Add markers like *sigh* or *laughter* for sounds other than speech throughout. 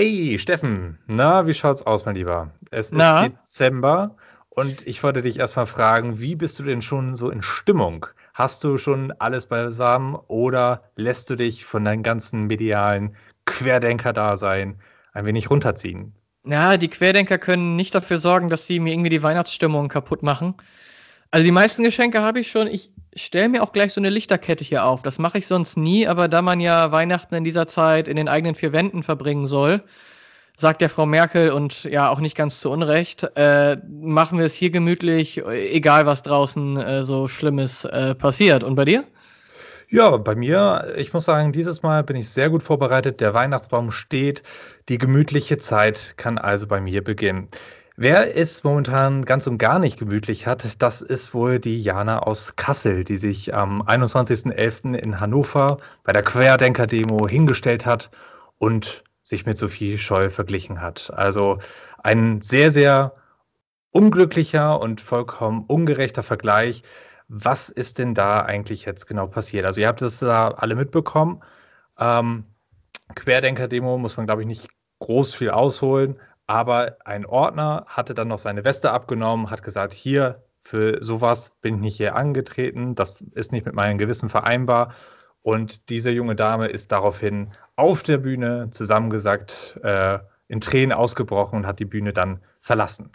Hey Steffen, na, wie schaut's aus, mein Lieber? Es ist Dezember und ich wollte dich erstmal fragen, wie bist du denn schon so in Stimmung? Hast du schon alles beisammen oder lässt du dich von deinem ganzen medialen Querdenker-Dasein ein wenig runterziehen? Ja, die Querdenker können nicht dafür sorgen, dass sie mir irgendwie die Weihnachtsstimmung kaputt machen. Also die meisten Geschenke habe ich schon. Ich stelle mir auch gleich so eine Lichterkette hier auf. Das mache ich sonst nie, aber da man ja Weihnachten in dieser Zeit in den eigenen vier Wänden verbringen soll, sagt der Frau Merkel und ja auch nicht ganz zu Unrecht, äh, machen wir es hier gemütlich, egal was draußen äh, so Schlimmes äh, passiert. Und bei dir? Ja, bei mir, ich muss sagen, dieses Mal bin ich sehr gut vorbereitet. Der Weihnachtsbaum steht. Die gemütliche Zeit kann also bei mir beginnen. Wer es momentan ganz und gar nicht gemütlich hat, das ist wohl die Jana aus Kassel, die sich am 21.11. in Hannover bei der Querdenker-Demo hingestellt hat und sich mit Sophie Scholl verglichen hat. Also ein sehr, sehr unglücklicher und vollkommen ungerechter Vergleich. Was ist denn da eigentlich jetzt genau passiert? Also ihr habt es da alle mitbekommen. Ähm, Querdenker-Demo muss man, glaube ich, nicht groß viel ausholen. Aber ein Ordner hatte dann noch seine Weste abgenommen, hat gesagt, hier, für sowas bin ich nicht hier angetreten, das ist nicht mit meinem Gewissen vereinbar. Und diese junge Dame ist daraufhin auf der Bühne zusammengesagt, äh, in Tränen ausgebrochen und hat die Bühne dann verlassen.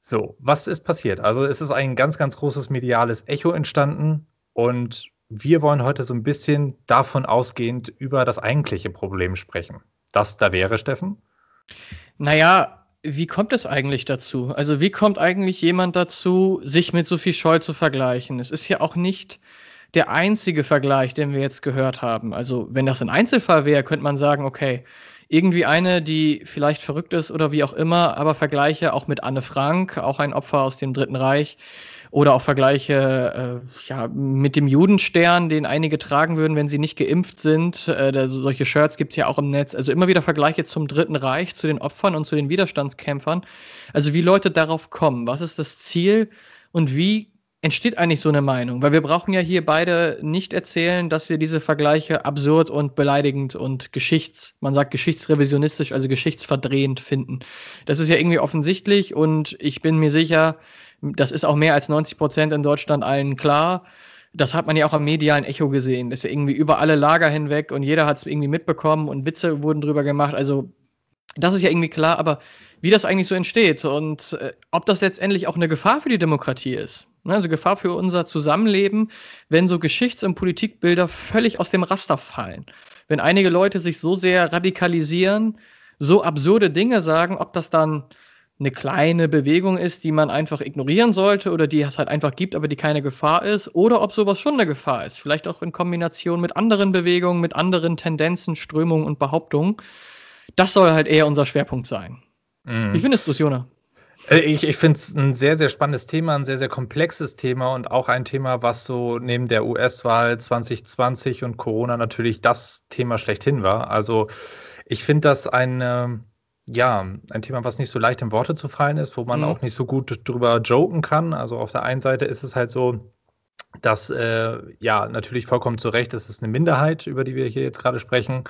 So, was ist passiert? Also es ist ein ganz, ganz großes mediales Echo entstanden und wir wollen heute so ein bisschen davon ausgehend über das eigentliche Problem sprechen. Das da wäre, Steffen? Naja, wie kommt es eigentlich dazu? Also wie kommt eigentlich jemand dazu, sich mit Sophie Scholl zu vergleichen? Es ist ja auch nicht der einzige Vergleich, den wir jetzt gehört haben. Also wenn das ein Einzelfall wäre, könnte man sagen, okay, irgendwie eine, die vielleicht verrückt ist oder wie auch immer, aber Vergleiche auch mit Anne Frank, auch ein Opfer aus dem Dritten Reich, oder auch Vergleiche äh, ja, mit dem Judenstern, den einige tragen würden, wenn sie nicht geimpft sind. Äh, da, solche Shirts gibt es ja auch im Netz. Also immer wieder Vergleiche zum Dritten Reich, zu den Opfern und zu den Widerstandskämpfern. Also wie Leute darauf kommen, was ist das Ziel und wie entsteht eigentlich so eine Meinung? Weil wir brauchen ja hier beide nicht erzählen, dass wir diese Vergleiche absurd und beleidigend und geschichts, man sagt geschichtsrevisionistisch, also geschichtsverdrehend finden. Das ist ja irgendwie offensichtlich und ich bin mir sicher, das ist auch mehr als 90 Prozent in Deutschland allen klar. Das hat man ja auch am medialen Echo gesehen. Das ist ja irgendwie über alle Lager hinweg und jeder hat es irgendwie mitbekommen und Witze wurden drüber gemacht. Also, das ist ja irgendwie klar, aber wie das eigentlich so entsteht und äh, ob das letztendlich auch eine Gefahr für die Demokratie ist. Ne? Also Gefahr für unser Zusammenleben, wenn so Geschichts- und Politikbilder völlig aus dem Raster fallen. Wenn einige Leute sich so sehr radikalisieren, so absurde Dinge sagen, ob das dann eine kleine Bewegung ist, die man einfach ignorieren sollte oder die es halt einfach gibt, aber die keine Gefahr ist, oder ob sowas schon eine Gefahr ist. Vielleicht auch in Kombination mit anderen Bewegungen, mit anderen Tendenzen, Strömungen und Behauptungen. Das soll halt eher unser Schwerpunkt sein. Mhm. Wie findest du es, Jona? Äh, ich, ich finde es ein sehr, sehr spannendes Thema, ein sehr, sehr komplexes Thema und auch ein Thema, was so neben der US-Wahl 2020 und Corona natürlich das Thema schlechthin war. Also ich finde das eine ja, ein Thema, was nicht so leicht in Worte zu fallen ist, wo man mhm. auch nicht so gut drüber joken kann. Also auf der einen Seite ist es halt so, dass äh, ja natürlich vollkommen zu Recht, es ist eine Minderheit, über die wir hier jetzt gerade sprechen,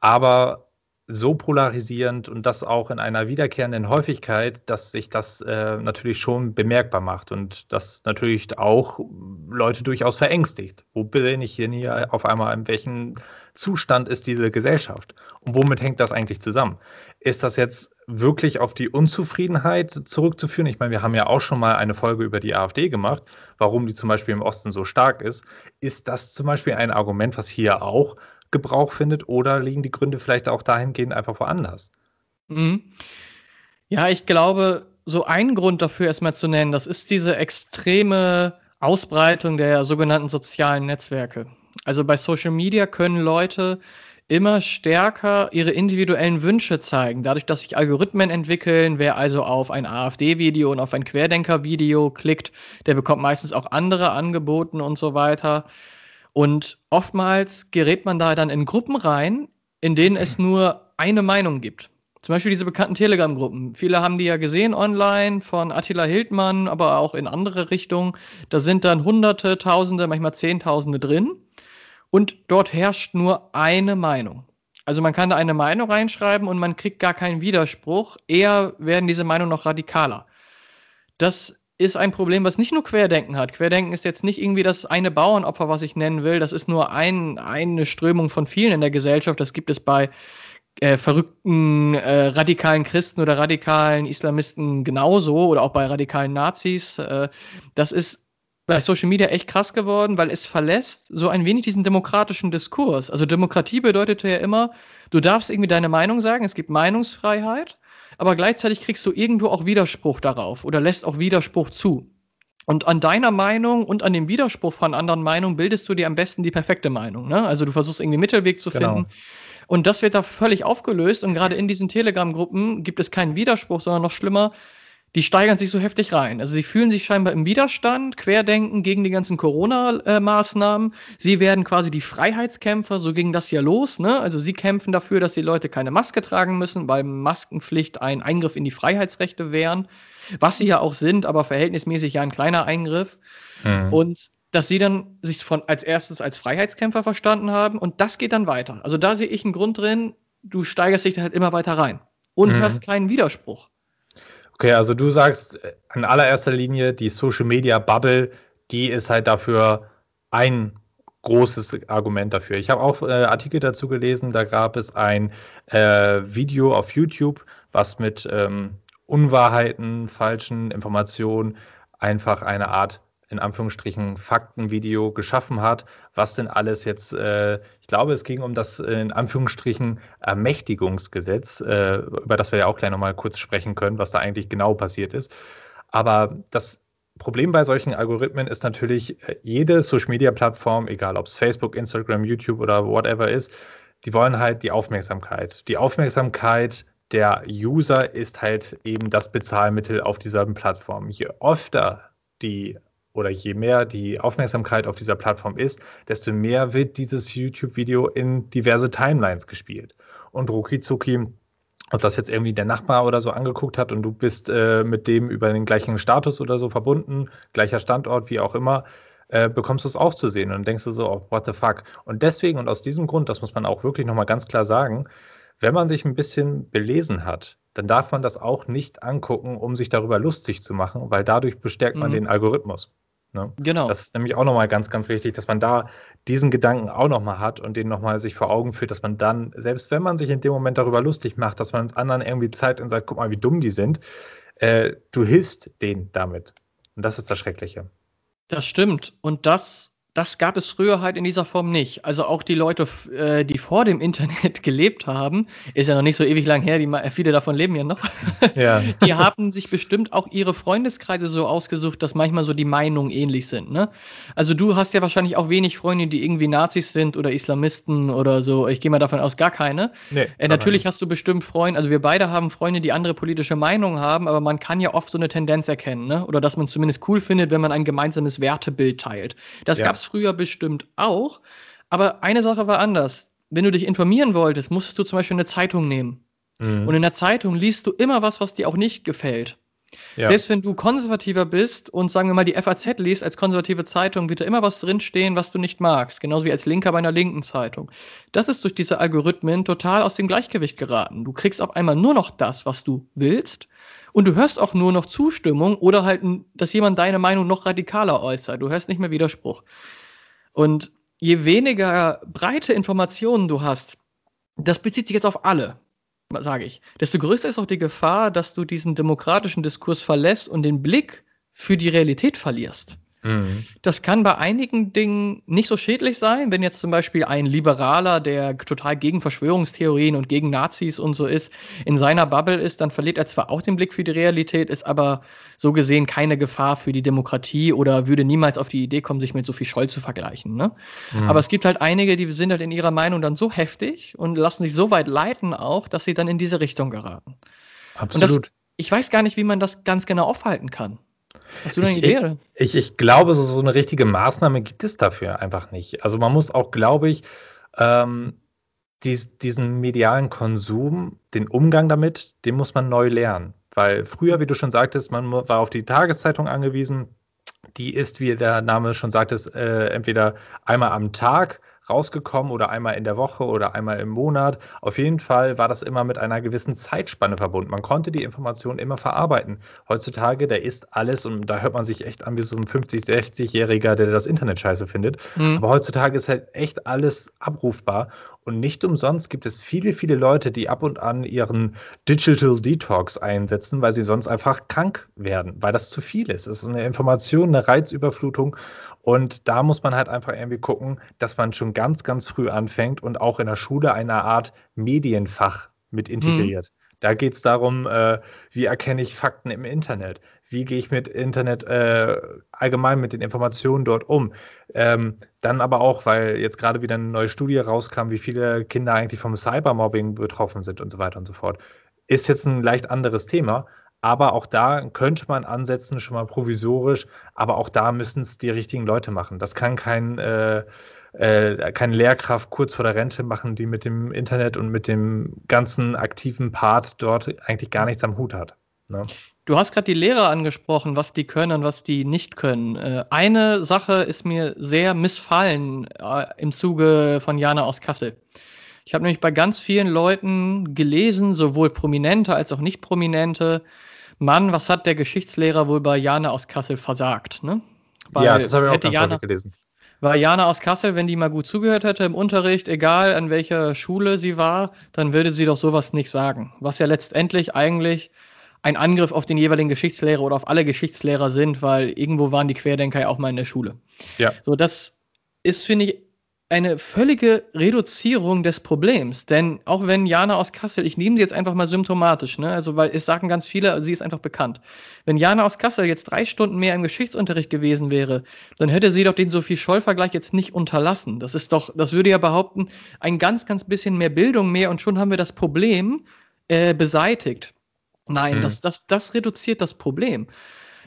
aber so polarisierend und das auch in einer wiederkehrenden Häufigkeit, dass sich das äh, natürlich schon bemerkbar macht und das natürlich auch Leute durchaus verängstigt. Wo bin ich denn hier auf einmal, in welchem Zustand ist diese Gesellschaft? Und womit hängt das eigentlich zusammen? Ist das jetzt wirklich auf die Unzufriedenheit zurückzuführen? Ich meine, wir haben ja auch schon mal eine Folge über die AfD gemacht, warum die zum Beispiel im Osten so stark ist. Ist das zum Beispiel ein Argument, was hier auch Gebrauch findet oder liegen die Gründe vielleicht auch dahingehend einfach woanders? Mhm. Ja, ich glaube, so einen Grund dafür erstmal zu nennen, das ist diese extreme Ausbreitung der sogenannten sozialen Netzwerke. Also bei Social Media können Leute immer stärker ihre individuellen Wünsche zeigen. Dadurch, dass sich Algorithmen entwickeln, wer also auf ein AfD-Video und auf ein Querdenker-Video klickt, der bekommt meistens auch andere angeboten und so weiter. Und oftmals gerät man da dann in Gruppen rein, in denen es nur eine Meinung gibt. Zum Beispiel diese bekannten Telegram-Gruppen. Viele haben die ja gesehen online von Attila Hildmann, aber auch in andere Richtungen. Da sind dann Hunderte, Tausende, manchmal Zehntausende drin. Und dort herrscht nur eine Meinung. Also man kann da eine Meinung reinschreiben und man kriegt gar keinen Widerspruch. Eher werden diese Meinungen noch radikaler. Das ist ein Problem, was nicht nur Querdenken hat. Querdenken ist jetzt nicht irgendwie das eine Bauernopfer, was ich nennen will. Das ist nur ein, eine Strömung von vielen in der Gesellschaft. Das gibt es bei äh, verrückten äh, radikalen Christen oder radikalen Islamisten genauso oder auch bei radikalen Nazis. Äh, das ist bei Social Media echt krass geworden, weil es verlässt so ein wenig diesen demokratischen Diskurs. Also Demokratie bedeutete ja immer, du darfst irgendwie deine Meinung sagen, es gibt Meinungsfreiheit, aber gleichzeitig kriegst du irgendwo auch Widerspruch darauf oder lässt auch Widerspruch zu. Und an deiner Meinung und an dem Widerspruch von anderen Meinungen bildest du dir am besten die perfekte Meinung. Ne? Also du versuchst irgendwie Mittelweg zu genau. finden. Und das wird da völlig aufgelöst. Und gerade in diesen Telegram-Gruppen gibt es keinen Widerspruch, sondern noch schlimmer, die steigern sich so heftig rein. Also sie fühlen sich scheinbar im Widerstand, querdenken gegen die ganzen Corona-Maßnahmen. Sie werden quasi die Freiheitskämpfer, so ging das ja los. Ne? Also sie kämpfen dafür, dass die Leute keine Maske tragen müssen, weil Maskenpflicht ein Eingriff in die Freiheitsrechte wären, was sie ja auch sind, aber verhältnismäßig ja ein kleiner Eingriff. Mhm. Und dass sie dann sich von als erstes als Freiheitskämpfer verstanden haben und das geht dann weiter. Also da sehe ich einen Grund drin, du steigerst dich halt immer weiter rein und mhm. hast keinen Widerspruch. Okay, also du sagst äh, in allererster Linie, die Social Media Bubble, die ist halt dafür ein großes Argument dafür. Ich habe auch äh, Artikel dazu gelesen, da gab es ein äh, Video auf YouTube, was mit ähm, Unwahrheiten, falschen Informationen einfach eine Art in Anführungsstrichen Faktenvideo geschaffen hat, was denn alles jetzt, äh, ich glaube, es ging um das äh, in Anführungsstrichen Ermächtigungsgesetz, äh, über das wir ja auch gleich nochmal kurz sprechen können, was da eigentlich genau passiert ist. Aber das Problem bei solchen Algorithmen ist natürlich, äh, jede Social-Media-Plattform, egal ob es Facebook, Instagram, YouTube oder whatever ist, die wollen halt die Aufmerksamkeit. Die Aufmerksamkeit der User ist halt eben das Bezahlmittel auf dieser Plattform. Je öfter die oder je mehr die Aufmerksamkeit auf dieser Plattform ist, desto mehr wird dieses YouTube-Video in diverse Timelines gespielt. Und Rukizuki, ob das jetzt irgendwie der Nachbar oder so angeguckt hat und du bist äh, mit dem über den gleichen Status oder so verbunden, gleicher Standort, wie auch immer, äh, bekommst du es auch zu sehen und denkst du so, oh, what the fuck. Und deswegen und aus diesem Grund, das muss man auch wirklich nochmal ganz klar sagen, wenn man sich ein bisschen belesen hat, dann darf man das auch nicht angucken, um sich darüber lustig zu machen, weil dadurch bestärkt man mhm. den Algorithmus. Ne? Genau. Das ist nämlich auch nochmal ganz, ganz wichtig, dass man da diesen Gedanken auch nochmal hat und den nochmal sich vor Augen führt, dass man dann, selbst wenn man sich in dem Moment darüber lustig macht, dass man uns anderen irgendwie zeigt und sagt, guck mal, wie dumm die sind, äh, du hilfst denen damit. Und das ist das Schreckliche. Das stimmt. Und das das gab es früher halt in dieser Form nicht. Also auch die Leute, äh, die vor dem Internet *laughs* gelebt haben, ist ja noch nicht so ewig lang her, die, viele davon leben ja noch, ja. *laughs* die haben sich bestimmt auch ihre Freundeskreise so ausgesucht, dass manchmal so die Meinungen ähnlich sind. Ne? Also du hast ja wahrscheinlich auch wenig Freunde, die irgendwie Nazis sind oder Islamisten oder so. Ich gehe mal davon aus, gar keine. Nee, äh, natürlich hast du bestimmt Freunde, also wir beide haben Freunde, die andere politische Meinungen haben, aber man kann ja oft so eine Tendenz erkennen, ne? oder dass man zumindest cool findet, wenn man ein gemeinsames Wertebild teilt. Das ja. gab es früher bestimmt auch. Aber eine Sache war anders. Wenn du dich informieren wolltest, musstest du zum Beispiel eine Zeitung nehmen. Mhm. Und in der Zeitung liest du immer was, was dir auch nicht gefällt. Ja. Selbst wenn du konservativer bist und sagen wir mal die FAZ liest als konservative Zeitung, wird da immer was drinstehen, was du nicht magst. Genauso wie als Linker bei einer linken Zeitung. Das ist durch diese Algorithmen total aus dem Gleichgewicht geraten. Du kriegst auf einmal nur noch das, was du willst. Und du hörst auch nur noch Zustimmung oder halt, dass jemand deine Meinung noch radikaler äußert. Du hörst nicht mehr Widerspruch. Und je weniger breite Informationen du hast, das bezieht sich jetzt auf alle, sage ich, desto größer ist auch die Gefahr, dass du diesen demokratischen Diskurs verlässt und den Blick für die Realität verlierst. Mhm. Das kann bei einigen Dingen nicht so schädlich sein, wenn jetzt zum Beispiel ein Liberaler, der total gegen Verschwörungstheorien und gegen Nazis und so ist, in seiner Bubble ist, dann verliert er zwar auch den Blick für die Realität, ist aber so gesehen keine Gefahr für die Demokratie oder würde niemals auf die Idee kommen, sich mit Sophie Scholl zu vergleichen. Ne? Mhm. Aber es gibt halt einige, die sind halt in ihrer Meinung dann so heftig und lassen sich so weit leiten auch, dass sie dann in diese Richtung geraten. Absolut. Das, ich weiß gar nicht, wie man das ganz genau aufhalten kann. Hast du eine ich, Idee? Ich, ich, glaube, so, so eine richtige Maßnahme gibt es dafür einfach nicht. Also man muss auch, glaube ich, ähm, dies, diesen medialen Konsum, den Umgang damit, den muss man neu lernen. Weil früher, wie du schon sagtest, man war auf die Tageszeitung angewiesen. Die ist, wie der Name schon sagt, äh, entweder einmal am Tag rausgekommen oder einmal in der Woche oder einmal im Monat. Auf jeden Fall war das immer mit einer gewissen Zeitspanne verbunden. Man konnte die Informationen immer verarbeiten. Heutzutage, da ist alles und da hört man sich echt an wie so ein 50-, 60-Jähriger, der das Internet scheiße findet. Mhm. Aber heutzutage ist halt echt alles abrufbar und nicht umsonst gibt es viele, viele Leute, die ab und an ihren Digital Detox einsetzen, weil sie sonst einfach krank werden, weil das zu viel ist. Es ist eine Information, eine Reizüberflutung. Und da muss man halt einfach irgendwie gucken, dass man schon ganz, ganz früh anfängt und auch in der Schule eine Art Medienfach mit integriert. Mhm. Da geht es darum, äh, wie erkenne ich Fakten im Internet? Wie gehe ich mit Internet äh, allgemein mit den Informationen dort um? Ähm, dann aber auch, weil jetzt gerade wieder eine neue Studie rauskam, wie viele Kinder eigentlich vom Cybermobbing betroffen sind und so weiter und so fort. Ist jetzt ein leicht anderes Thema, aber auch da könnte man ansetzen, schon mal provisorisch, aber auch da müssen es die richtigen Leute machen. Das kann kein äh, äh, keine Lehrkraft kurz vor der Rente machen, die mit dem Internet und mit dem ganzen aktiven Part dort eigentlich gar nichts am Hut hat. Ne? Du hast gerade die Lehrer angesprochen, was die können und was die nicht können. Äh, eine Sache ist mir sehr missfallen äh, im Zuge von Jana aus Kassel. Ich habe nämlich bei ganz vielen Leuten gelesen, sowohl prominente als auch nicht prominente, Mann, was hat der Geschichtslehrer wohl bei Jana aus Kassel versagt? Ne? Weil ja, das habe ich auch ganz Jana, gelesen. Weil Jana aus Kassel, wenn die mal gut zugehört hätte im Unterricht, egal an welcher Schule sie war, dann würde sie doch sowas nicht sagen. Was ja letztendlich eigentlich ein Angriff auf den jeweiligen Geschichtslehrer oder auf alle Geschichtslehrer sind, weil irgendwo waren die Querdenker ja auch mal in der Schule. Ja. So, das ist, finde ich, eine völlige Reduzierung des Problems. Denn auch wenn Jana aus Kassel, ich nehme sie jetzt einfach mal symptomatisch, ne? also weil es sagen ganz viele, sie ist einfach bekannt. Wenn Jana aus Kassel jetzt drei Stunden mehr im Geschichtsunterricht gewesen wäre, dann hätte sie doch den Sophie Scholl-Vergleich jetzt nicht unterlassen. Das ist doch, das würde ja behaupten, ein ganz, ganz bisschen mehr Bildung mehr und schon haben wir das Problem äh, beseitigt. Nein, hm. das, das, das reduziert das Problem.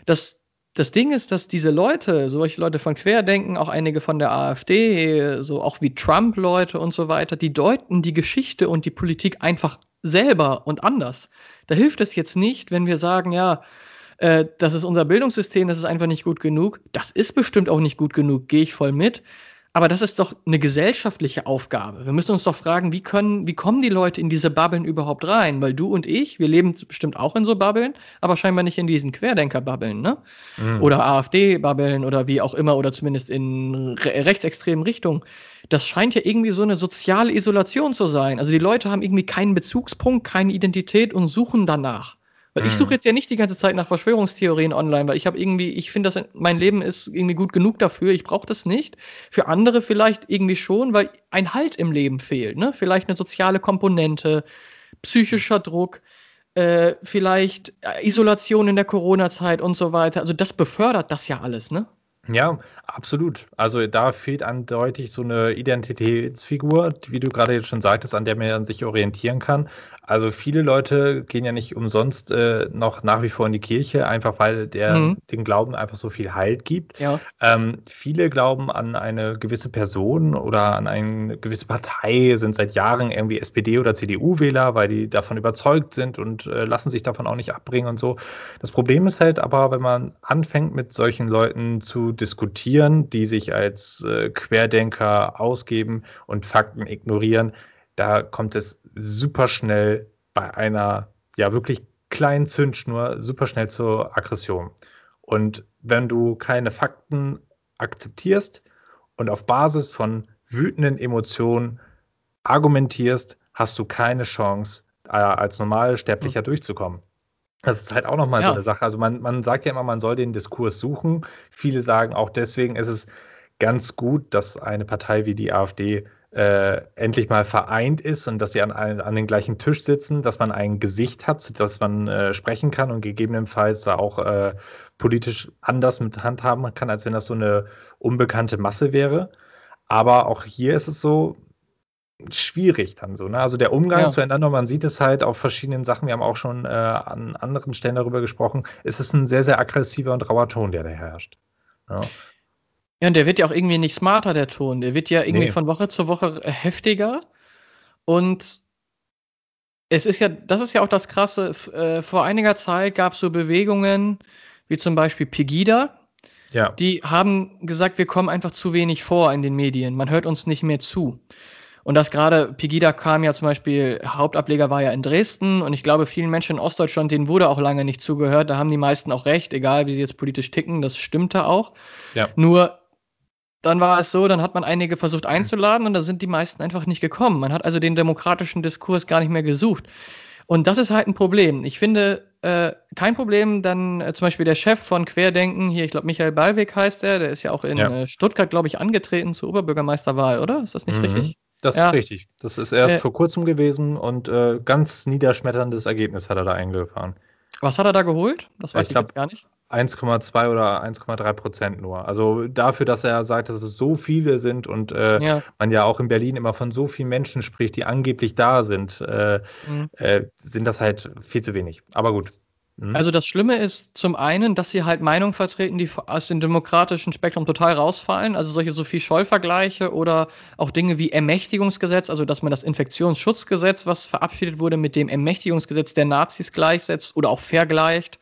Das, das Ding ist, dass diese Leute, solche Leute von Querdenken, auch einige von der AfD, so auch wie Trump-Leute und so weiter, die deuten die Geschichte und die Politik einfach selber und anders. Da hilft es jetzt nicht, wenn wir sagen, ja, äh, das ist unser Bildungssystem, das ist einfach nicht gut genug. Das ist bestimmt auch nicht gut genug, gehe ich voll mit. Aber das ist doch eine gesellschaftliche Aufgabe. Wir müssen uns doch fragen, wie können, wie kommen die Leute in diese Bubbeln überhaupt rein? Weil du und ich, wir leben bestimmt auch in so Bubbeln, aber scheinbar nicht in diesen Querdenker-Bubbeln, ne? Mhm. Oder AfD-Bubbeln oder wie auch immer, oder zumindest in re rechtsextremen Richtungen. Das scheint ja irgendwie so eine soziale Isolation zu sein. Also die Leute haben irgendwie keinen Bezugspunkt, keine Identität und suchen danach. Weil ich mhm. suche jetzt ja nicht die ganze Zeit nach Verschwörungstheorien online, weil ich habe irgendwie, ich finde, dass mein Leben ist irgendwie gut genug dafür. Ich brauche das nicht. Für andere vielleicht irgendwie schon, weil ein Halt im Leben fehlt. Ne? Vielleicht eine soziale Komponente, psychischer Druck, äh, vielleicht äh, Isolation in der Corona-Zeit und so weiter. Also das befördert das ja alles, ne? Ja, absolut. Also da fehlt eindeutig so eine Identitätsfigur, wie du gerade jetzt schon sagtest, an der man sich orientieren kann. Also viele Leute gehen ja nicht umsonst äh, noch nach wie vor in die Kirche, einfach weil der mhm. den Glauben einfach so viel Halt gibt. Ja. Ähm, viele glauben an eine gewisse Person oder an eine gewisse Partei, sind seit Jahren irgendwie SPD oder CDU-Wähler, weil die davon überzeugt sind und äh, lassen sich davon auch nicht abbringen und so. Das Problem ist halt aber, wenn man anfängt mit solchen Leuten zu diskutieren, die sich als äh, Querdenker ausgeben und Fakten ignorieren, da kommt es super schnell bei einer ja wirklich kleinen Zündschnur super schnell zur Aggression. Und wenn du keine Fakten akzeptierst und auf Basis von wütenden Emotionen argumentierst, hast du keine Chance, äh, als Normalsterblicher mhm. durchzukommen. Das ist halt auch nochmal ja. so eine Sache. Also man, man sagt ja immer, man soll den Diskurs suchen. Viele sagen auch deswegen ist es ganz gut, dass eine Partei wie die AfD äh, endlich mal vereint ist und dass sie an, an den gleichen Tisch sitzen, dass man ein Gesicht hat, dass man äh, sprechen kann und gegebenenfalls da auch äh, politisch anders mit handhaben kann, als wenn das so eine unbekannte Masse wäre. Aber auch hier ist es so schwierig dann so. Ne? Also der Umgang ja. zueinander, man sieht es halt auf verschiedenen Sachen, wir haben auch schon äh, an anderen Stellen darüber gesprochen, es ist ein sehr, sehr aggressiver und rauer Ton, der da herrscht. Ja. Ja, und der wird ja auch irgendwie nicht smarter, der Ton. Der wird ja irgendwie nee. von Woche zu Woche heftiger. Und es ist ja, das ist ja auch das Krasse. Äh, vor einiger Zeit gab es so Bewegungen wie zum Beispiel Pegida. Ja. Die haben gesagt, wir kommen einfach zu wenig vor in den Medien. Man hört uns nicht mehr zu. Und das gerade, Pegida kam ja zum Beispiel, Hauptableger war ja in Dresden und ich glaube, vielen Menschen in Ostdeutschland, denen wurde auch lange nicht zugehört. Da haben die meisten auch recht, egal wie sie jetzt politisch ticken, das stimmte auch. Ja. Nur dann war es so, dann hat man einige versucht einzuladen und da sind die meisten einfach nicht gekommen. Man hat also den demokratischen Diskurs gar nicht mehr gesucht. Und das ist halt ein Problem. Ich finde äh, kein Problem, dann äh, zum Beispiel der Chef von Querdenken, hier, ich glaube Michael Ballweg heißt der, der ist ja auch in ja. äh, Stuttgart, glaube ich, angetreten zur Oberbürgermeisterwahl, oder? Ist das nicht mhm. richtig? Das ja. ist richtig. Das ist erst äh, vor kurzem gewesen und äh, ganz niederschmetterndes Ergebnis hat er da eingefahren. Was hat er da geholt? Das weiß ich, ich glaub, jetzt gar nicht. 1,2 oder 1,3 Prozent nur. Also dafür, dass er sagt, dass es so viele sind und äh, ja. man ja auch in Berlin immer von so vielen Menschen spricht, die angeblich da sind, äh, mhm. äh, sind das halt viel zu wenig. Aber gut. Mhm. Also das Schlimme ist zum einen, dass sie halt Meinungen vertreten, die aus dem demokratischen Spektrum total rausfallen. Also solche Sophie-Scholl-Vergleiche oder auch Dinge wie Ermächtigungsgesetz, also dass man das Infektionsschutzgesetz, was verabschiedet wurde, mit dem Ermächtigungsgesetz der Nazis gleichsetzt oder auch vergleicht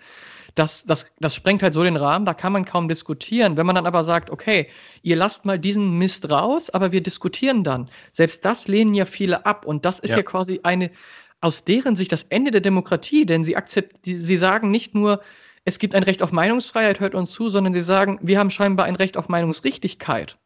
das, das, das sprengt halt so den Rahmen, da kann man kaum diskutieren. Wenn man dann aber sagt, okay, ihr lasst mal diesen Mist raus, aber wir diskutieren dann. Selbst das lehnen ja viele ab und das ist ja, ja quasi eine, aus deren Sicht das Ende der Demokratie, denn sie akzeptieren, sie sagen nicht nur, es gibt ein Recht auf Meinungsfreiheit, hört uns zu, sondern sie sagen, wir haben scheinbar ein Recht auf Meinungsrichtigkeit.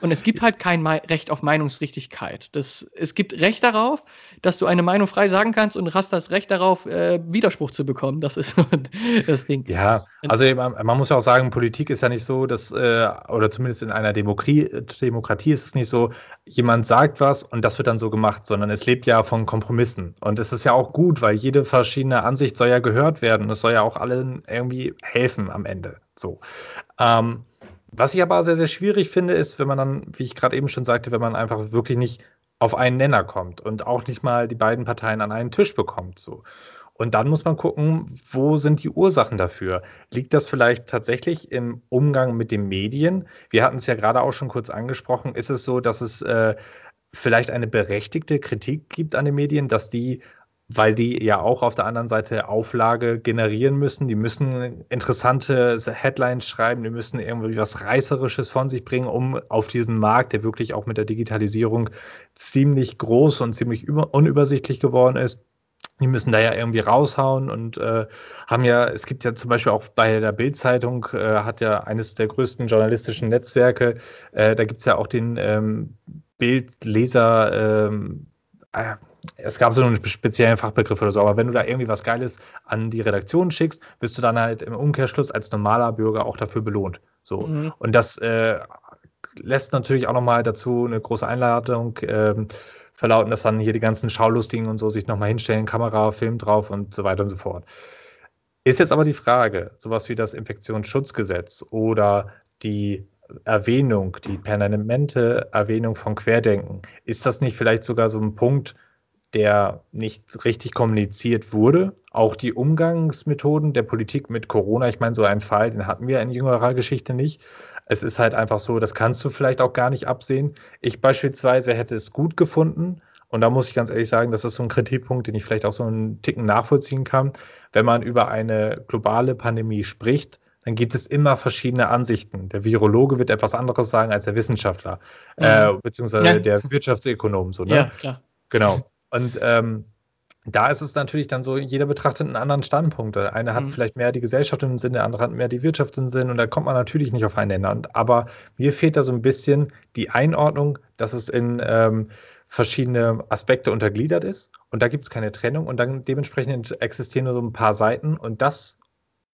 Und es gibt halt kein Recht auf Meinungsrichtigkeit. Das, es gibt Recht darauf, dass du eine Meinung frei sagen kannst und hast das Recht darauf, äh, Widerspruch zu bekommen. Das ist *laughs* das Ding. Ja, also man, man, muss ja auch sagen, Politik ist ja nicht so, dass, äh, oder zumindest in einer Demokratie, Demokratie ist es nicht so, jemand sagt was und das wird dann so gemacht, sondern es lebt ja von Kompromissen. Und es ist ja auch gut, weil jede verschiedene Ansicht soll ja gehört werden. Es soll ja auch allen irgendwie helfen am Ende. So. Ähm, was ich aber sehr, sehr schwierig finde, ist, wenn man dann, wie ich gerade eben schon sagte, wenn man einfach wirklich nicht auf einen Nenner kommt und auch nicht mal die beiden Parteien an einen Tisch bekommt. So. Und dann muss man gucken, wo sind die Ursachen dafür? Liegt das vielleicht tatsächlich im Umgang mit den Medien? Wir hatten es ja gerade auch schon kurz angesprochen. Ist es so, dass es äh, vielleicht eine berechtigte Kritik gibt an den Medien, dass die weil die ja auch auf der anderen Seite Auflage generieren müssen. Die müssen interessante Headlines schreiben, die müssen irgendwie was Reißerisches von sich bringen, um auf diesen Markt, der wirklich auch mit der Digitalisierung ziemlich groß und ziemlich unübersichtlich geworden ist, die müssen da ja irgendwie raushauen und äh, haben ja, es gibt ja zum Beispiel auch bei der Bild-Zeitung, äh, hat ja eines der größten journalistischen Netzwerke, äh, da gibt es ja auch den ähm, Bildleser, ähm, äh, es gab so einen speziellen Fachbegriff oder so, aber wenn du da irgendwie was Geiles an die Redaktion schickst, wirst du dann halt im Umkehrschluss als normaler Bürger auch dafür belohnt. So. Mhm. Und das äh, lässt natürlich auch nochmal dazu eine große Einladung ähm, verlauten, dass dann hier die ganzen Schaulustigen und so sich nochmal hinstellen, Kamera, Film drauf und so weiter und so fort. Ist jetzt aber die Frage, sowas wie das Infektionsschutzgesetz oder die Erwähnung, die permanente Erwähnung von Querdenken, ist das nicht vielleicht sogar so ein Punkt, der nicht richtig kommuniziert wurde. Auch die Umgangsmethoden der Politik mit Corona, ich meine, so einen Fall, den hatten wir in jüngerer Geschichte nicht. Es ist halt einfach so, das kannst du vielleicht auch gar nicht absehen. Ich beispielsweise hätte es gut gefunden, und da muss ich ganz ehrlich sagen, das ist so ein Kritikpunkt, den ich vielleicht auch so einen Ticken nachvollziehen kann. Wenn man über eine globale Pandemie spricht, dann gibt es immer verschiedene Ansichten. Der Virologe wird etwas anderes sagen als der Wissenschaftler, mhm. äh, beziehungsweise ja. der Wirtschaftsökonom. So, ne? Ja, klar. Genau. Und ähm, da ist es natürlich dann so, jeder betrachtet einen anderen Standpunkt. Der eine hat mhm. vielleicht mehr die Gesellschaft im Sinn, der andere hat mehr die Wirtschaft im Sinn und da kommt man natürlich nicht auf einen Nenner. Aber mir fehlt da so ein bisschen die Einordnung, dass es in ähm, verschiedene Aspekte untergliedert ist und da gibt es keine Trennung und dann dementsprechend existieren nur so ein paar Seiten und das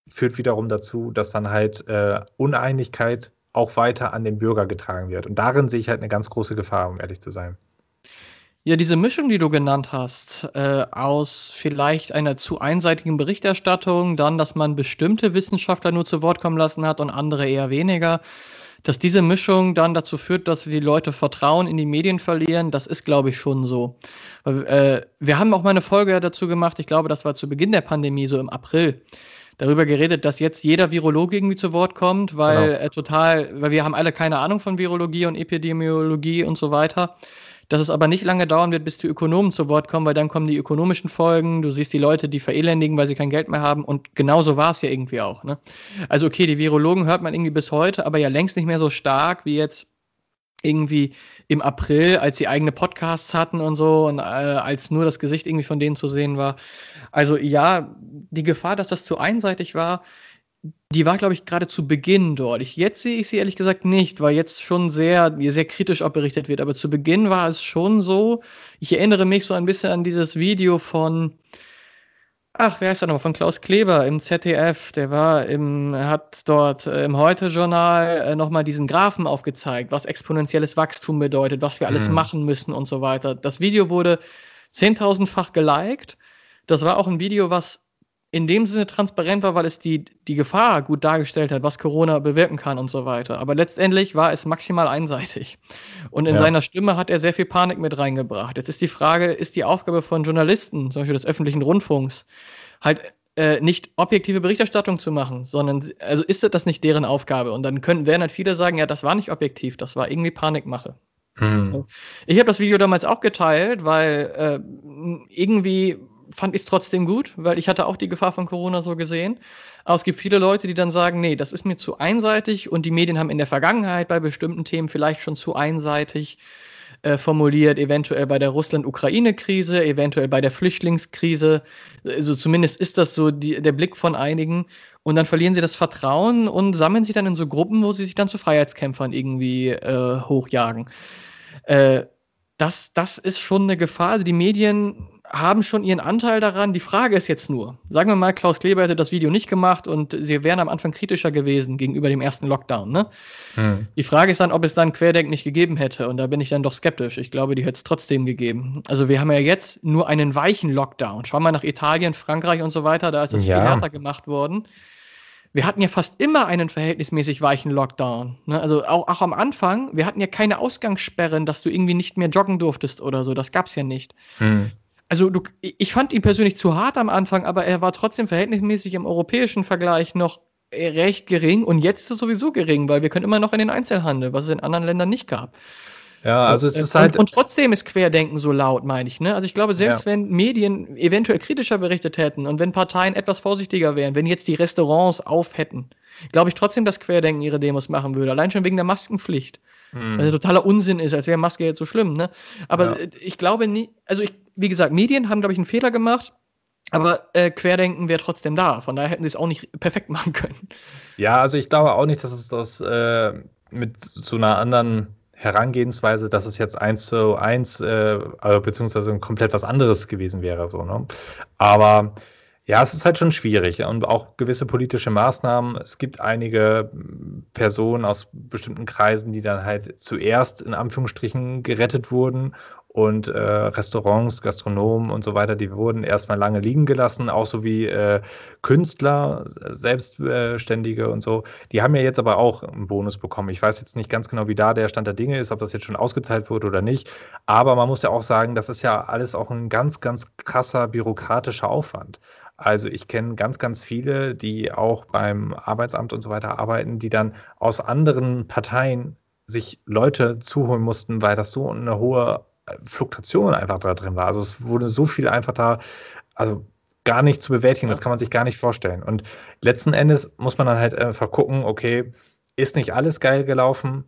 führt wiederum dazu, dass dann halt äh, Uneinigkeit auch weiter an den Bürger getragen wird. Und darin sehe ich halt eine ganz große Gefahr, um ehrlich zu sein. Ja, diese Mischung, die du genannt hast, äh, aus vielleicht einer zu einseitigen Berichterstattung, dann, dass man bestimmte Wissenschaftler nur zu Wort kommen lassen hat und andere eher weniger, dass diese Mischung dann dazu führt, dass die Leute Vertrauen in die Medien verlieren, das ist, glaube ich, schon so. Äh, wir haben auch mal eine Folge dazu gemacht, ich glaube, das war zu Beginn der Pandemie, so im April, darüber geredet, dass jetzt jeder Virologe irgendwie zu Wort kommt, weil genau. äh, total, weil wir haben alle keine Ahnung von Virologie und Epidemiologie und so weiter dass es aber nicht lange dauern wird, bis die Ökonomen zu Wort kommen, weil dann kommen die ökonomischen Folgen, du siehst die Leute, die verelendigen, weil sie kein Geld mehr haben und genauso war es ja irgendwie auch. Ne? Also okay, die Virologen hört man irgendwie bis heute, aber ja längst nicht mehr so stark wie jetzt irgendwie im April, als sie eigene Podcasts hatten und so und äh, als nur das Gesicht irgendwie von denen zu sehen war. Also ja, die Gefahr, dass das zu einseitig war, die war, glaube ich, gerade zu Beginn dort. Ich, jetzt sehe ich sie ehrlich gesagt nicht, weil jetzt schon sehr, sehr kritisch auch berichtet wird. Aber zu Beginn war es schon so. Ich erinnere mich so ein bisschen an dieses Video von, ach, wer ist da nochmal? Von Klaus Kleber im ZDF. Der war im, hat dort äh, im Heute-Journal äh, nochmal diesen Graphen aufgezeigt, was exponentielles Wachstum bedeutet, was wir alles hm. machen müssen und so weiter. Das Video wurde 10.000-fach geliked. Das war auch ein Video, was in dem Sinne transparent war, weil es die, die Gefahr gut dargestellt hat, was Corona bewirken kann und so weiter. Aber letztendlich war es maximal einseitig. Und in ja. seiner Stimme hat er sehr viel Panik mit reingebracht. Jetzt ist die Frage, ist die Aufgabe von Journalisten, zum Beispiel des öffentlichen Rundfunks, halt äh, nicht objektive Berichterstattung zu machen, sondern also ist das nicht deren Aufgabe? Und dann können, werden halt viele sagen, ja, das war nicht objektiv, das war irgendwie Panikmache. Hm. Ich habe das Video damals auch geteilt, weil äh, irgendwie fand ich es trotzdem gut, weil ich hatte auch die Gefahr von Corona so gesehen. Aber es gibt viele Leute, die dann sagen, nee, das ist mir zu einseitig und die Medien haben in der Vergangenheit bei bestimmten Themen vielleicht schon zu einseitig äh, formuliert, eventuell bei der Russland-Ukraine-Krise, eventuell bei der Flüchtlingskrise. Also zumindest ist das so die, der Blick von einigen. Und dann verlieren sie das Vertrauen und sammeln sich dann in so Gruppen, wo sie sich dann zu Freiheitskämpfern irgendwie äh, hochjagen. Äh, das, das ist schon eine Gefahr. Also die Medien haben schon ihren Anteil daran. Die Frage ist jetzt nur, sagen wir mal, Klaus Kleber hätte das Video nicht gemacht und sie wären am Anfang kritischer gewesen gegenüber dem ersten Lockdown. Ne? Hm. Die Frage ist dann, ob es dann Querdenken nicht gegeben hätte. Und da bin ich dann doch skeptisch. Ich glaube, die hätte es trotzdem gegeben. Also wir haben ja jetzt nur einen weichen Lockdown. Schau mal nach Italien, Frankreich und so weiter. Da ist es ja. viel härter gemacht worden. Wir hatten ja fast immer einen verhältnismäßig weichen Lockdown. Ne? Also auch, auch am Anfang, wir hatten ja keine Ausgangssperren, dass du irgendwie nicht mehr joggen durftest oder so. Das gab es ja nicht. Hm also du, ich fand ihn persönlich zu hart am Anfang, aber er war trotzdem verhältnismäßig im europäischen Vergleich noch recht gering und jetzt ist es sowieso gering, weil wir können immer noch in den Einzelhandel, was es in anderen Ländern nicht gab. Ja, also es ist und, halt. Und trotzdem ist Querdenken so laut, meine ich. Ne? Also ich glaube, selbst ja. wenn Medien eventuell kritischer berichtet hätten und wenn Parteien etwas vorsichtiger wären, wenn jetzt die Restaurants auf hätten, glaube ich trotzdem, dass Querdenken ihre Demos machen würde. Allein schon wegen der Maskenpflicht. Hm. Was ja totaler Unsinn ist, als wäre Maske jetzt so schlimm. Ne? Aber ja. ich glaube nie, also ich, wie gesagt, Medien haben, glaube ich, einen Fehler gemacht. Aber äh, Querdenken wäre trotzdem da. Von daher hätten sie es auch nicht perfekt *laughs* machen können. Ja, also ich glaube auch nicht, dass es das äh, mit so einer anderen Herangehensweise, dass es jetzt eins zu eins, äh, also beziehungsweise komplett was anderes gewesen wäre. So, ne? Aber ja, es ist halt schon schwierig und auch gewisse politische Maßnahmen. Es gibt einige Personen aus bestimmten Kreisen, die dann halt zuerst in Anführungsstrichen gerettet wurden und äh, Restaurants, Gastronomen und so weiter, die wurden erstmal lange liegen gelassen, auch so wie äh, Künstler, Selbstständige und so. Die haben ja jetzt aber auch einen Bonus bekommen. Ich weiß jetzt nicht ganz genau, wie da der Stand der Dinge ist, ob das jetzt schon ausgezahlt wurde oder nicht. Aber man muss ja auch sagen, das ist ja alles auch ein ganz, ganz krasser bürokratischer Aufwand. Also ich kenne ganz, ganz viele, die auch beim Arbeitsamt und so weiter arbeiten, die dann aus anderen Parteien sich Leute zuholen mussten, weil das so eine hohe Fluktuation einfach da drin war. Also es wurde so viel einfach da, also gar nicht zu bewältigen, das kann man sich gar nicht vorstellen. Und letzten Endes muss man dann halt einfach gucken, okay, ist nicht alles geil gelaufen?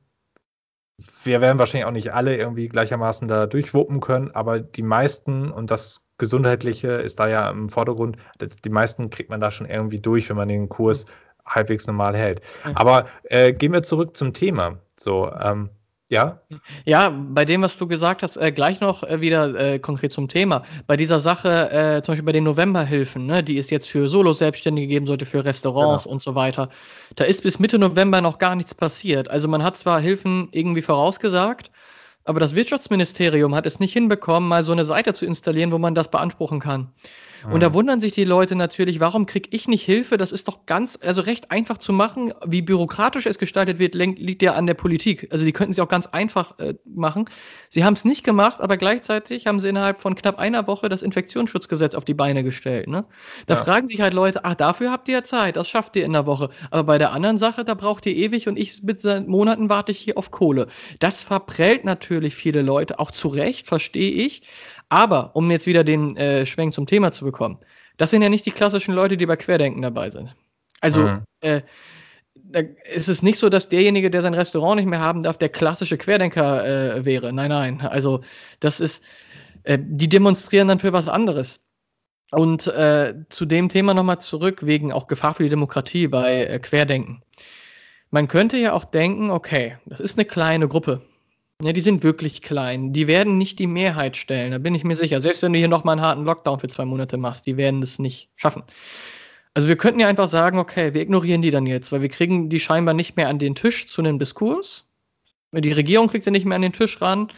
Wir werden wahrscheinlich auch nicht alle irgendwie gleichermaßen da durchwuppen können, aber die meisten, und das Gesundheitliche ist da ja im Vordergrund, die meisten kriegt man da schon irgendwie durch, wenn man den Kurs halbwegs normal hält. Aber äh, gehen wir zurück zum Thema. So, ähm, ja? Ja, bei dem, was du gesagt hast, äh, gleich noch äh, wieder äh, konkret zum Thema. Bei dieser Sache, äh, zum Beispiel bei den Novemberhilfen, ne, die es jetzt für Solo-Selbstständige geben sollte, für Restaurants genau. und so weiter, da ist bis Mitte November noch gar nichts passiert. Also man hat zwar Hilfen irgendwie vorausgesagt, aber das Wirtschaftsministerium hat es nicht hinbekommen, mal so eine Seite zu installieren, wo man das beanspruchen kann. Mhm. Und da wundern sich die Leute natürlich, warum kriege ich nicht Hilfe? Das ist doch ganz, also recht einfach zu machen. Wie bürokratisch es gestaltet wird, liegt ja an der Politik. Also die könnten sie auch ganz einfach äh, machen. Sie haben es nicht gemacht, aber gleichzeitig haben sie innerhalb von knapp einer Woche das Infektionsschutzgesetz auf die Beine gestellt. Ne? Da ja. fragen sich halt Leute, ach, dafür habt ihr ja Zeit, das schafft ihr in der Woche. Aber bei der anderen Sache, da braucht ihr ewig und ich mit seit Monaten warte ich hier auf Kohle. Das verprellt natürlich viele Leute, auch zu Recht, verstehe ich. Aber, um jetzt wieder den äh, Schwenk zum Thema zu bekommen, das sind ja nicht die klassischen Leute, die bei Querdenken dabei sind. Also, mhm. äh, da ist es nicht so, dass derjenige, der sein Restaurant nicht mehr haben darf, der klassische Querdenker äh, wäre. Nein, nein. Also, das ist, äh, die demonstrieren dann für was anderes. Und äh, zu dem Thema nochmal zurück, wegen auch Gefahr für die Demokratie bei äh, Querdenken. Man könnte ja auch denken, okay, das ist eine kleine Gruppe. Ja, die sind wirklich klein. Die werden nicht die Mehrheit stellen, da bin ich mir sicher. Selbst wenn du hier nochmal einen harten Lockdown für zwei Monate machst, die werden das nicht schaffen. Also wir könnten ja einfach sagen, okay, wir ignorieren die dann jetzt, weil wir kriegen die scheinbar nicht mehr an den Tisch zu einem Diskurs. Die Regierung kriegt sie nicht mehr an den Tisch ran.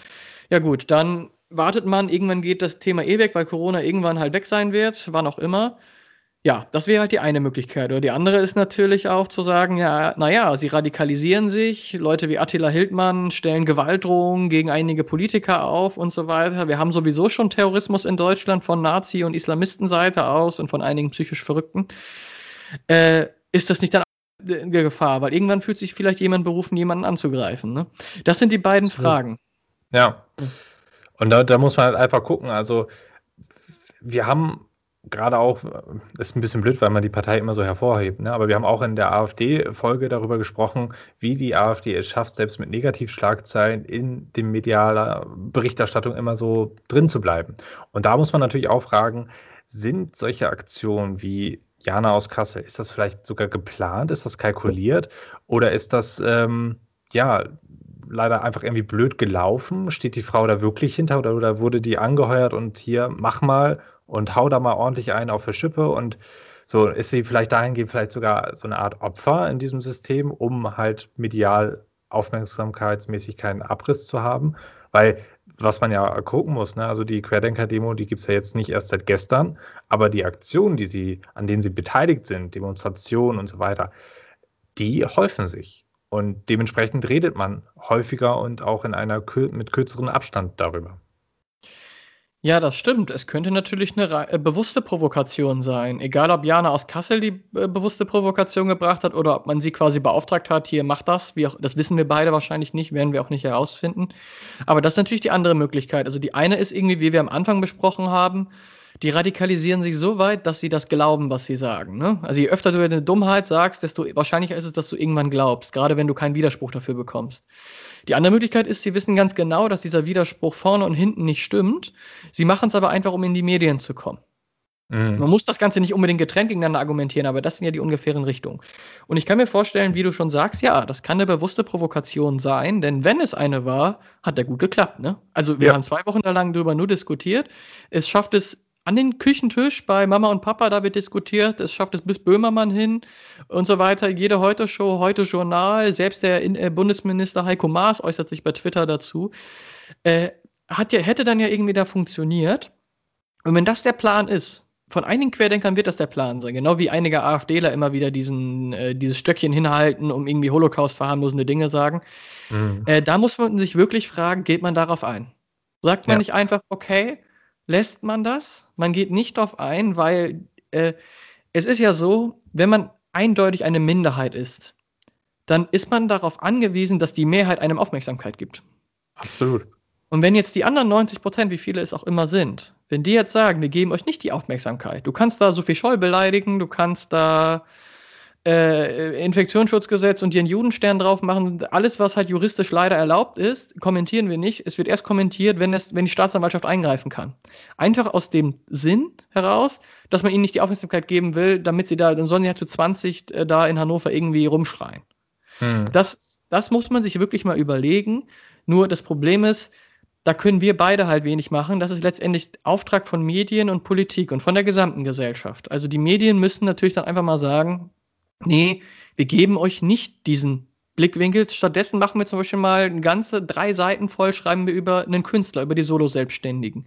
Ja gut, dann wartet man, irgendwann geht das Thema eh weg, weil Corona irgendwann halt weg sein wird, wann auch immer. Ja, das wäre halt die eine Möglichkeit. Oder die andere ist natürlich auch zu sagen, ja, naja, sie radikalisieren sich, Leute wie Attila Hildmann stellen Gewaltdrohungen gegen einige Politiker auf und so weiter. Wir haben sowieso schon Terrorismus in Deutschland von Nazi- und Islamistenseite aus und von einigen psychisch Verrückten. Äh, ist das nicht dann eine Gefahr? Weil irgendwann fühlt sich vielleicht jemand berufen, jemanden anzugreifen. Ne? Das sind die beiden Fragen. Ja. Und da, da muss man halt einfach gucken. Also, wir haben gerade auch, äh, ist ein bisschen blöd, weil man die Partei immer so hervorhebt, ne? aber wir haben auch in der AfD-Folge darüber gesprochen, wie die AfD es schafft, selbst mit Negativschlagzeilen in dem medialer Berichterstattung immer so drin zu bleiben. Und da muss man natürlich auch fragen, sind solche Aktionen wie Jana aus Kassel, ist das vielleicht sogar geplant, ist das kalkuliert oder ist das, ähm, ja, leider einfach irgendwie blöd gelaufen? Steht die Frau da wirklich hinter oder, oder wurde die angeheuert und hier mach mal und hau da mal ordentlich ein auf der Schippe und so ist sie vielleicht dahingehend vielleicht sogar so eine Art Opfer in diesem System, um halt medial aufmerksamkeitsmäßig keinen Abriss zu haben. Weil, was man ja gucken muss, ne, also die Querdenker-Demo, die gibt es ja jetzt nicht erst seit gestern, aber die Aktionen, die sie, an denen sie beteiligt sind, Demonstrationen und so weiter, die häufen sich. Und dementsprechend redet man häufiger und auch in einer mit kürzeren Abstand darüber. Ja, das stimmt. Es könnte natürlich eine äh, bewusste Provokation sein. Egal, ob Jana aus Kassel die äh, bewusste Provokation gebracht hat oder ob man sie quasi beauftragt hat, hier macht das. Auch, das wissen wir beide wahrscheinlich nicht, werden wir auch nicht herausfinden. Aber das ist natürlich die andere Möglichkeit. Also die eine ist irgendwie, wie wir am Anfang besprochen haben, die radikalisieren sich so weit, dass sie das glauben, was sie sagen. Ne? Also je öfter du eine Dummheit sagst, desto wahrscheinlicher ist es, dass du irgendwann glaubst, gerade wenn du keinen Widerspruch dafür bekommst. Die andere Möglichkeit ist, sie wissen ganz genau, dass dieser Widerspruch vorne und hinten nicht stimmt. Sie machen es aber einfach, um in die Medien zu kommen. Mhm. Man muss das Ganze nicht unbedingt getrennt gegeneinander argumentieren, aber das sind ja die ungefähren Richtungen. Und ich kann mir vorstellen, wie du schon sagst, ja, das kann eine bewusste Provokation sein, denn wenn es eine war, hat der gut geklappt. Ne? Also wir ja. haben zwei Wochen lang darüber nur diskutiert. Es schafft es an den Küchentisch bei Mama und Papa, da wird diskutiert, es schafft es bis Böhmermann hin und so weiter. Jede Heute-Show, Heute-Journal, selbst der äh, Bundesminister Heiko Maas äußert sich bei Twitter dazu. Äh, hat ja, hätte dann ja irgendwie da funktioniert. Und wenn das der Plan ist, von einigen Querdenkern wird das der Plan sein, genau wie einige AfDler immer wieder diesen, äh, dieses Stöckchen hinhalten, um irgendwie Holocaust verharmlosende Dinge sagen. Mhm. Äh, da muss man sich wirklich fragen, geht man darauf ein? Sagt man ja. nicht einfach, okay, lässt man das. Man geht nicht darauf ein, weil äh, es ist ja so, wenn man eindeutig eine Minderheit ist, dann ist man darauf angewiesen, dass die Mehrheit einem Aufmerksamkeit gibt. Absolut. Und wenn jetzt die anderen 90 Prozent, wie viele es auch immer sind, wenn die jetzt sagen, wir geben euch nicht die Aufmerksamkeit, du kannst da so viel Scholl beleidigen, du kannst da äh, Infektionsschutzgesetz und dir einen Judenstern drauf machen. Alles, was halt juristisch leider erlaubt ist, kommentieren wir nicht. Es wird erst kommentiert, wenn, es, wenn die Staatsanwaltschaft eingreifen kann. Einfach aus dem Sinn heraus, dass man ihnen nicht die Aufmerksamkeit geben will, damit sie da, dann sollen sie halt zu 20 äh, da in Hannover irgendwie rumschreien. Hm. Das, das muss man sich wirklich mal überlegen. Nur das Problem ist, da können wir beide halt wenig machen. Das ist letztendlich Auftrag von Medien und Politik und von der gesamten Gesellschaft. Also die Medien müssen natürlich dann einfach mal sagen, nee, wir geben euch nicht diesen Blickwinkel. Stattdessen machen wir zum Beispiel mal ganze drei Seiten voll, schreiben wir über einen Künstler, über die Solo-Selbstständigen.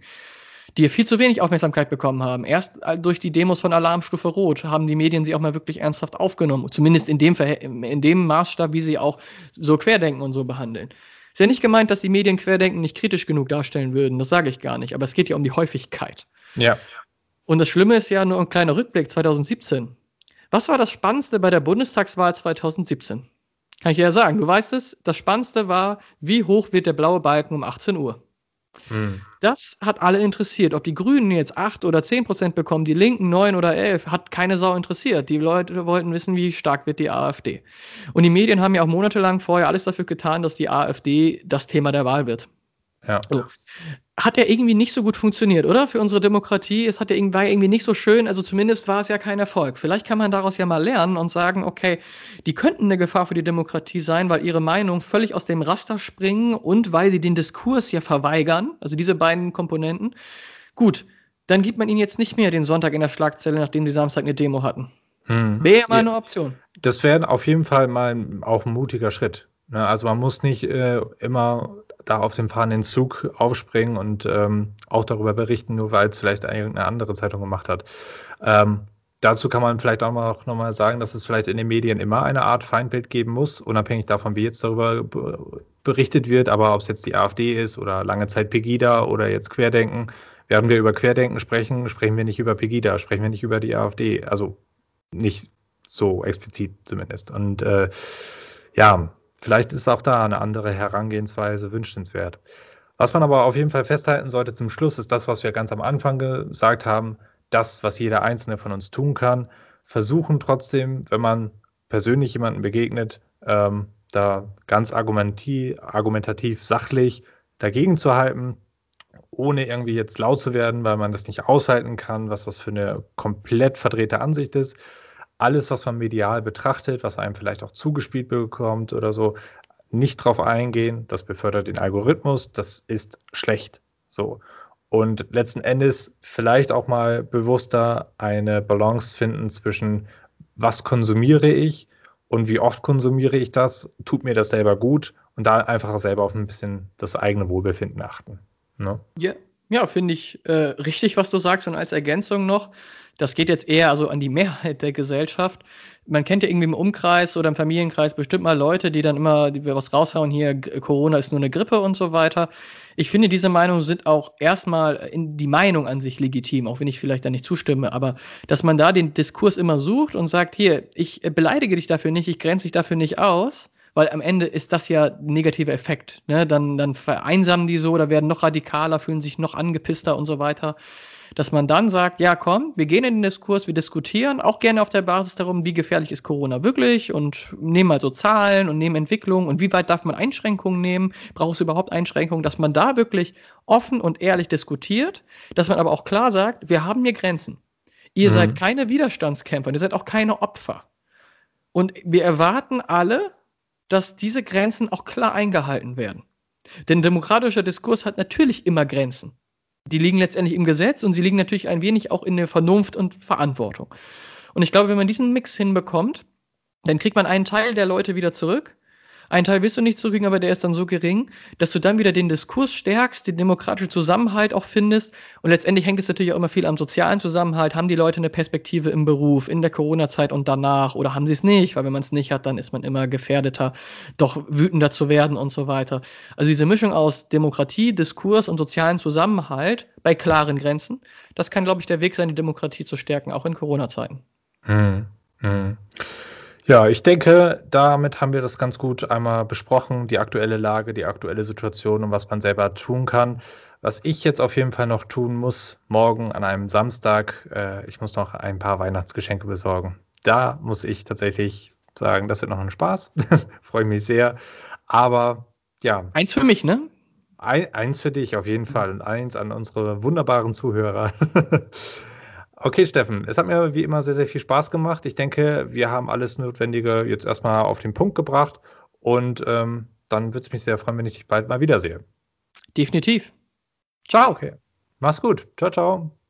die viel zu wenig Aufmerksamkeit bekommen haben. Erst äh, durch die Demos von Alarmstufe Rot haben die Medien sie auch mal wirklich ernsthaft aufgenommen. Zumindest in dem, in dem Maßstab, wie sie auch so Querdenken und so behandeln. Ist ja nicht gemeint, dass die Medien Querdenken nicht kritisch genug darstellen würden. Das sage ich gar nicht. Aber es geht ja um die Häufigkeit. Ja. Und das Schlimme ist ja nur ein kleiner Rückblick 2017. Was war das Spannendste bei der Bundestagswahl 2017? Kann ich ja sagen. Du weißt es. Das Spannendste war, wie hoch wird der blaue Balken um 18 Uhr? Hm. Das hat alle interessiert. Ob die Grünen jetzt 8 oder 10 Prozent bekommen, die Linken 9 oder 11, hat keine Sau interessiert. Die Leute wollten wissen, wie stark wird die AfD. Und die Medien haben ja auch monatelang vorher alles dafür getan, dass die AfD das Thema der Wahl wird. Ja. So hat ja irgendwie nicht so gut funktioniert, oder? Für unsere Demokratie. Es hat ja irgendwie, war irgendwie nicht so schön. Also zumindest war es ja kein Erfolg. Vielleicht kann man daraus ja mal lernen und sagen, okay, die könnten eine Gefahr für die Demokratie sein, weil ihre Meinung völlig aus dem Raster springen und weil sie den Diskurs ja verweigern. Also diese beiden Komponenten. Gut, dann gibt man ihnen jetzt nicht mehr den Sonntag in der Schlagzelle, nachdem sie Samstag eine Demo hatten. Hm. Wäre mal eine Option. Das wäre auf jeden Fall mal auch ein mutiger Schritt. Ne? Also man muss nicht äh, immer da auf den fahrenden Zug aufspringen und ähm, auch darüber berichten, nur weil es vielleicht eine andere Zeitung gemacht hat. Ähm, dazu kann man vielleicht auch noch, noch mal sagen, dass es vielleicht in den Medien immer eine Art Feindbild geben muss, unabhängig davon, wie jetzt darüber berichtet wird, aber ob es jetzt die AfD ist oder lange Zeit Pegida oder jetzt Querdenken. Während wir über Querdenken sprechen, sprechen wir nicht über Pegida, sprechen wir nicht über die AfD. Also nicht so explizit zumindest. Und äh, ja, Vielleicht ist auch da eine andere Herangehensweise wünschenswert. Was man aber auf jeden Fall festhalten sollte zum Schluss, ist das, was wir ganz am Anfang gesagt haben, das, was jeder Einzelne von uns tun kann. Versuchen trotzdem, wenn man persönlich jemanden begegnet, ähm, da ganz argumentativ, argumentativ, sachlich dagegen zu halten, ohne irgendwie jetzt laut zu werden, weil man das nicht aushalten kann, was das für eine komplett verdrehte Ansicht ist alles, was man medial betrachtet, was einem vielleicht auch zugespielt bekommt oder so, nicht drauf eingehen. Das befördert den Algorithmus. Das ist schlecht. So. Und letzten Endes vielleicht auch mal bewusster eine Balance finden zwischen, was konsumiere ich und wie oft konsumiere ich das, tut mir das selber gut und da einfach selber auf ein bisschen das eigene Wohlbefinden achten. Ne? Ja, ja finde ich äh, richtig, was du sagst. Und als Ergänzung noch, das geht jetzt eher also an die Mehrheit der Gesellschaft. Man kennt ja irgendwie im Umkreis oder im Familienkreis bestimmt mal Leute, die dann immer was raushauen, hier Corona ist nur eine Grippe und so weiter. Ich finde, diese Meinungen sind auch erstmal in die Meinung an sich legitim, auch wenn ich vielleicht da nicht zustimme, aber dass man da den Diskurs immer sucht und sagt, hier, ich beleidige dich dafür nicht, ich grenze dich dafür nicht aus, weil am Ende ist das ja ein negativer Effekt. Ne? Dann, dann vereinsamen die so oder werden noch radikaler, fühlen sich noch angepisster und so weiter dass man dann sagt, ja komm, wir gehen in den Diskurs, wir diskutieren auch gerne auf der Basis darum, wie gefährlich ist Corona wirklich und nehmen mal so Zahlen und nehmen Entwicklungen und wie weit darf man Einschränkungen nehmen, braucht es überhaupt Einschränkungen, dass man da wirklich offen und ehrlich diskutiert, dass man aber auch klar sagt, wir haben hier Grenzen. Ihr mhm. seid keine Widerstandskämpfer, ihr seid auch keine Opfer. Und wir erwarten alle, dass diese Grenzen auch klar eingehalten werden. Denn demokratischer Diskurs hat natürlich immer Grenzen. Die liegen letztendlich im Gesetz und sie liegen natürlich ein wenig auch in der Vernunft und Verantwortung. Und ich glaube, wenn man diesen Mix hinbekommt, dann kriegt man einen Teil der Leute wieder zurück einen Teil wirst du nicht zurückkriegen, aber der ist dann so gering, dass du dann wieder den Diskurs stärkst, den demokratischen Zusammenhalt auch findest. Und letztendlich hängt es natürlich auch immer viel am sozialen Zusammenhalt. Haben die Leute eine Perspektive im Beruf, in der Corona-Zeit und danach? Oder haben sie es nicht? Weil wenn man es nicht hat, dann ist man immer gefährdeter, doch wütender zu werden und so weiter. Also diese Mischung aus Demokratie, Diskurs und sozialen Zusammenhalt bei klaren Grenzen, das kann, glaube ich, der Weg sein, die Demokratie zu stärken, auch in Corona-Zeiten. Hm, hm. Ja, ich denke, damit haben wir das ganz gut einmal besprochen, die aktuelle Lage, die aktuelle Situation und was man selber tun kann. Was ich jetzt auf jeden Fall noch tun muss, morgen an einem Samstag, äh, ich muss noch ein paar Weihnachtsgeschenke besorgen. Da muss ich tatsächlich sagen, das wird noch ein Spaß. *laughs* Freue mich sehr. Aber ja. Eins für mich, ne? Ein, eins für dich auf jeden Fall und eins an unsere wunderbaren Zuhörer. *laughs* Okay, Steffen, es hat mir wie immer sehr, sehr viel Spaß gemacht. Ich denke, wir haben alles Notwendige jetzt erstmal auf den Punkt gebracht und ähm, dann würde es mich sehr freuen, wenn ich dich bald mal wiedersehe. Definitiv. Ciao. Okay. Mach's gut. Ciao, ciao.